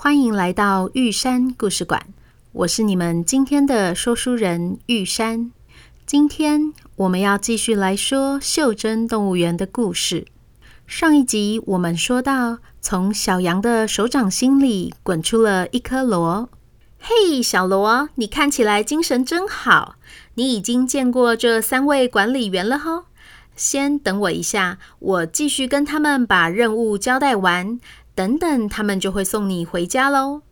欢迎来到玉山故事馆。我是你们今天的说书人玉山。今天我们要继续来说袖珍动物园的故事。上一集我们说到，从小羊的手掌心里滚出了一颗螺。嘿，小螺，你看起来精神真好。你已经见过这三位管理员了吼，先等我一下，我继续跟他们把任务交代完，等等他们就会送你回家喽。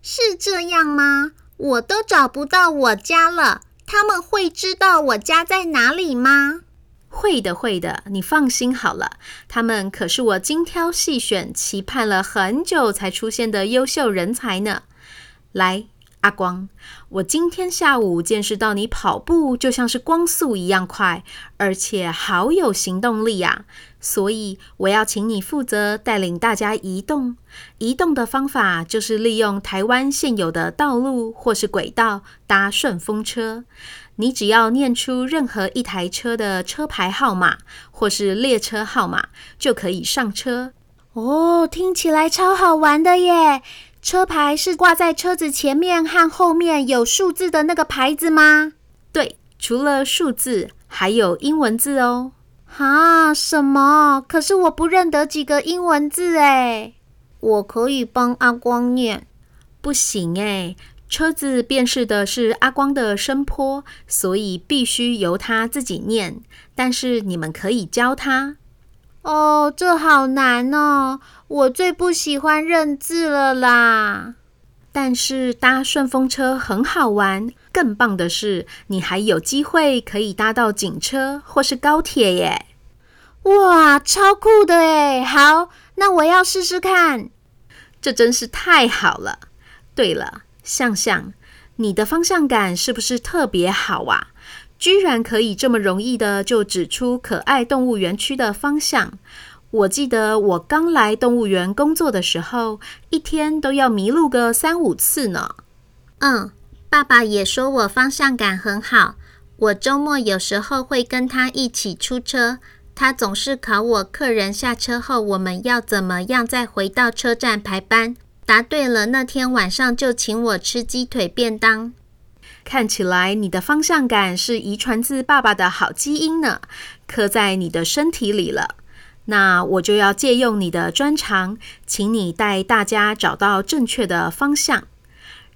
是这样吗？我都找不到我家了，他们会知道我家在哪里吗？会的，会的，你放心好了，他们可是我精挑细选、期盼了很久才出现的优秀人才呢。来。阿光，我今天下午见识到你跑步就像是光速一样快，而且好有行动力呀！所以我要请你负责带领大家移动。移动的方法就是利用台湾现有的道路或是轨道搭顺风车。你只要念出任何一台车的车牌号码或是列车号码，就可以上车。哦，听起来超好玩的耶！车牌是挂在车子前面和后面有数字的那个牌子吗？对，除了数字，还有英文字哦。啊，什么？可是我不认得几个英文字哎。我可以帮阿光念。不行哎，车子辨识的是阿光的声波，所以必须由他自己念。但是你们可以教他。哦，这好难哦！我最不喜欢认字了啦。但是搭顺风车很好玩，更棒的是，你还有机会可以搭到警车或是高铁耶！哇，超酷的诶！好，那我要试试看。这真是太好了。对了，向向，你的方向感是不是特别好啊？居然可以这么容易的就指出可爱动物园区的方向。我记得我刚来动物园工作的时候，一天都要迷路个三五次呢。嗯，爸爸也说我方向感很好。我周末有时候会跟他一起出车，他总是考我客人下车后我们要怎么样再回到车站排班。答对了，那天晚上就请我吃鸡腿便当。看起来你的方向感是遗传自爸爸的好基因呢，刻在你的身体里了。那我就要借用你的专长，请你带大家找到正确的方向。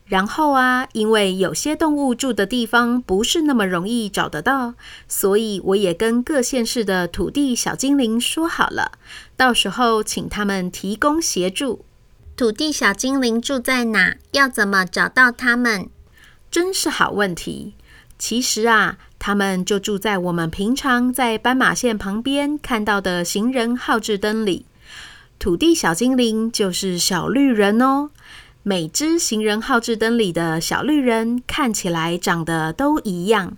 然后啊，因为有些动物住的地方不是那么容易找得到，所以我也跟各县市的土地小精灵说好了，到时候请他们提供协助。土地小精灵住在哪？要怎么找到他们？真是好问题。其实啊，他们就住在我们平常在斑马线旁边看到的行人号志灯里。土地小精灵就是小绿人哦。每只行人号志灯里的小绿人看起来长得都一样，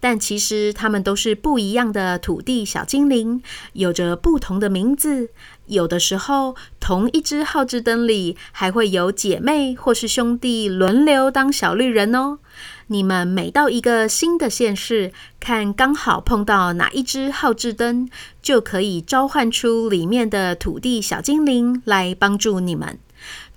但其实他们都是不一样的土地小精灵，有着不同的名字。有的时候，同一只号志灯里还会有姐妹或是兄弟轮流当小绿人哦。你们每到一个新的县市，看刚好碰到哪一只号志灯，就可以召唤出里面的土地小精灵来帮助你们。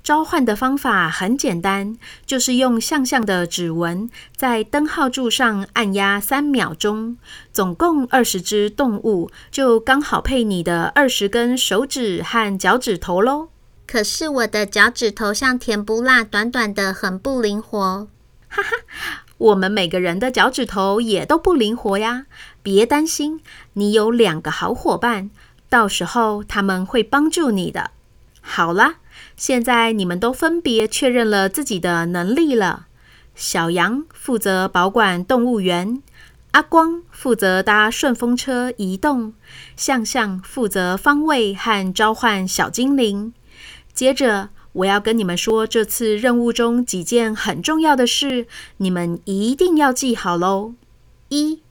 召唤的方法很简单，就是用向向的指纹在灯号柱上按压三秒钟，总共二十只动物，就刚好配你的二十根手指和脚趾头喽。可是我的脚趾头像甜不辣，短短的，很不灵活。哈哈，我们每个人的脚趾头也都不灵活呀。别担心，你有两个好伙伴，到时候他们会帮助你的。好啦。现在你们都分别确认了自己的能力了。小羊负责保管动物园，阿光负责搭顺风车移动，向向负责方位和召唤小精灵。接着，我要跟你们说，这次任务中几件很重要的事，你们一定要记好喽。一，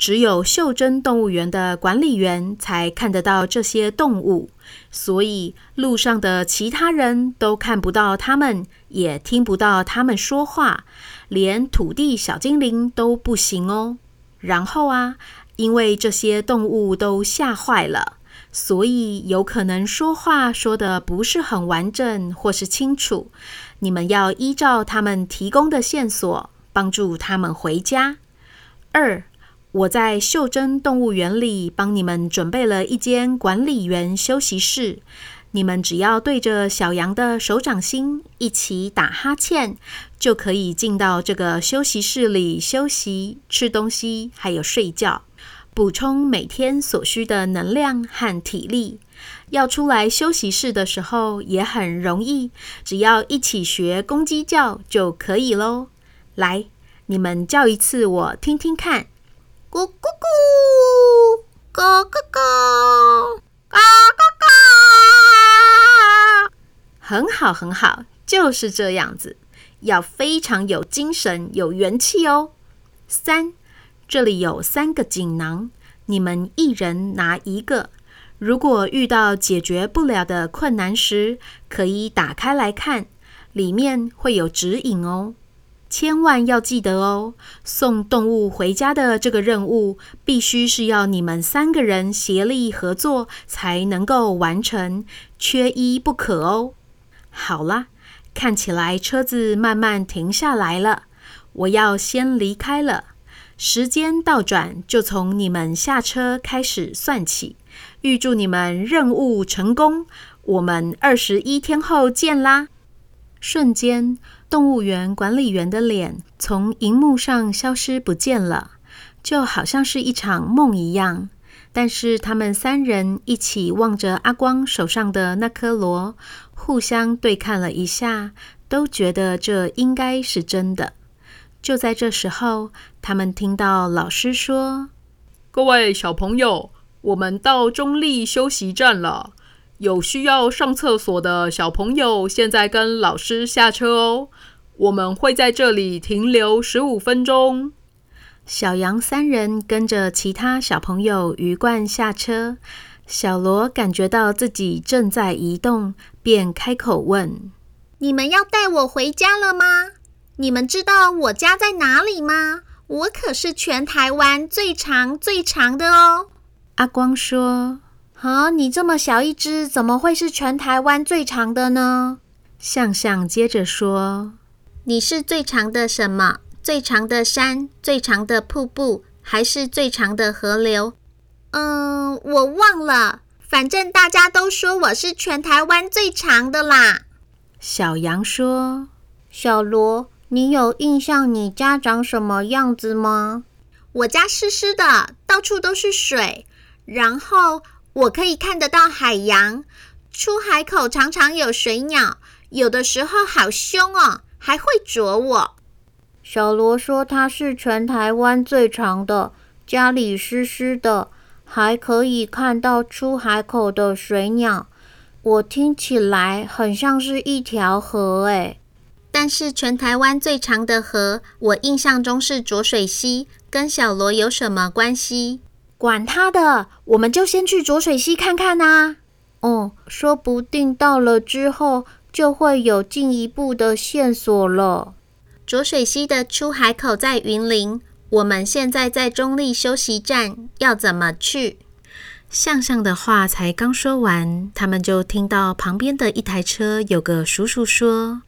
只有袖珍动物园的管理员才看得到这些动物，所以路上的其他人都看不到它们，也听不到它们说话，连土地小精灵都不行哦。然后啊，因为这些动物都吓坏了。所以有可能说话说得不是很完整或是清楚，你们要依照他们提供的线索帮助他们回家。二，我在袖珍动物园里帮你们准备了一间管理员休息室，你们只要对着小羊的手掌心一起打哈欠，就可以进到这个休息室里休息、吃东西，还有睡觉。补充每天所需的能量和体力。要出来休息室的时候也很容易，只要一起学公鸡叫就可以喽。来，你们叫一次，我听听看。咕咕咕，咕咕咕，嘎嘎嘎。很好，很好，就是这样子。要非常有精神、有元气哦。三。这里有三个锦囊，你们一人拿一个。如果遇到解决不了的困难时，可以打开来看，里面会有指引哦。千万要记得哦，送动物回家的这个任务，必须是要你们三个人协力合作才能够完成，缺一不可哦。好啦，看起来车子慢慢停下来了，我要先离开了。时间倒转，就从你们下车开始算起。预祝你们任务成功，我们二十一天后见啦！瞬间，动物园管理员的脸从荧幕上消失不见了，就好像是一场梦一样。但是他们三人一起望着阿光手上的那颗螺，互相对看了一下，都觉得这应该是真的。就在这时候，他们听到老师说：“各位小朋友，我们到中立休息站了。有需要上厕所的小朋友，现在跟老师下车哦。我们会在这里停留十五分钟。”小羊三人跟着其他小朋友鱼贯下车。小罗感觉到自己正在移动，便开口问：“你们要带我回家了吗？”你们知道我家在哪里吗？我可是全台湾最长最长的哦。阿光说：“啊，你这么小一只，怎么会是全台湾最长的呢？”向向接着说：“你是最长的什么？最长的山，最长的瀑布，还是最长的河流？”嗯，我忘了。反正大家都说我是全台湾最长的啦。小羊说：“小罗。”你有印象你家长什么样子吗？我家湿湿的，到处都是水，然后我可以看得到海洋。出海口常常有水鸟，有的时候好凶哦，还会啄我。小罗说它是全台湾最长的，家里湿湿的，还可以看到出海口的水鸟。我听起来很像是一条河诶。但是全台湾最长的河，我印象中是浊水溪，跟小罗有什么关系？管他的，我们就先去浊水溪看看呐、啊。哦，说不定到了之后就会有进一步的线索了。浊水溪的出海口在云林，我们现在在中立休息站，要怎么去？向向的话才刚说完，他们就听到旁边的一台车有个叔叔说。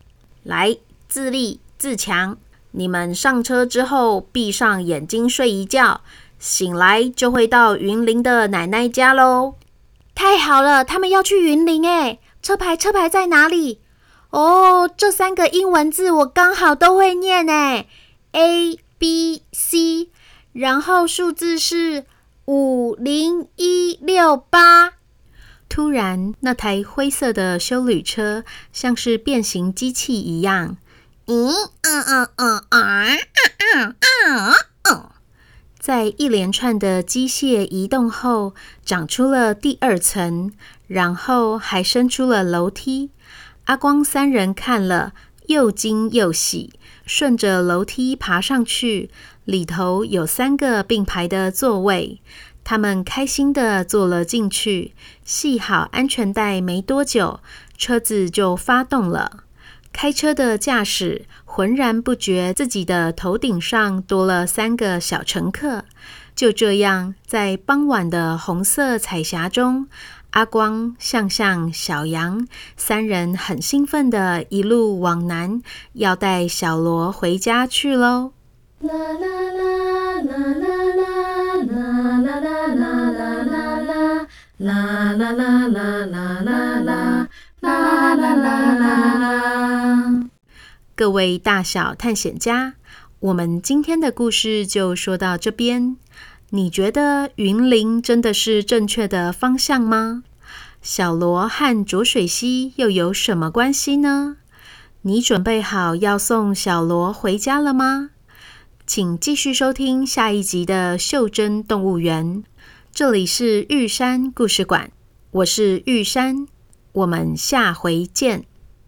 来，自立自强！你们上车之后，闭上眼睛睡一觉，醒来就会到云林的奶奶家喽。太好了，他们要去云林诶！车牌车牌在哪里？哦，这三个英文字我刚好都会念诶，A B C，然后数字是五零一六八。突然，那台灰色的修旅车像是变形机器一样，咦，嗯嗯嗯嗯嗯嗯嗯，在一连串的机械移动后，长出了第二层，然后还伸出了楼梯。阿光三人看了，又惊又喜，顺着楼梯爬上去，里头有三个并排的座位，他们开心地坐了进去。系好安全带没多久，车子就发动了。开车的驾驶浑然不觉自己的头顶上多了三个小乘客。就这样，在傍晚的红色彩霞中，阿光、向向、小羊三人很兴奋的一路往南，要带小罗回家去喽。啦啦啦啦啦啦啦啦啦啦啦啦啦啦啦啦啦啦啦啦啦啦！各位大小探险家，我们今天的故事就说到这边。你觉得云林真的是正确的方向吗？小罗和浊水溪又有什么关系呢？你准备好要送小罗回家了吗？请继续收听下一集的《袖珍动物园》。这里是玉山故事馆，我是玉山，我们下回见。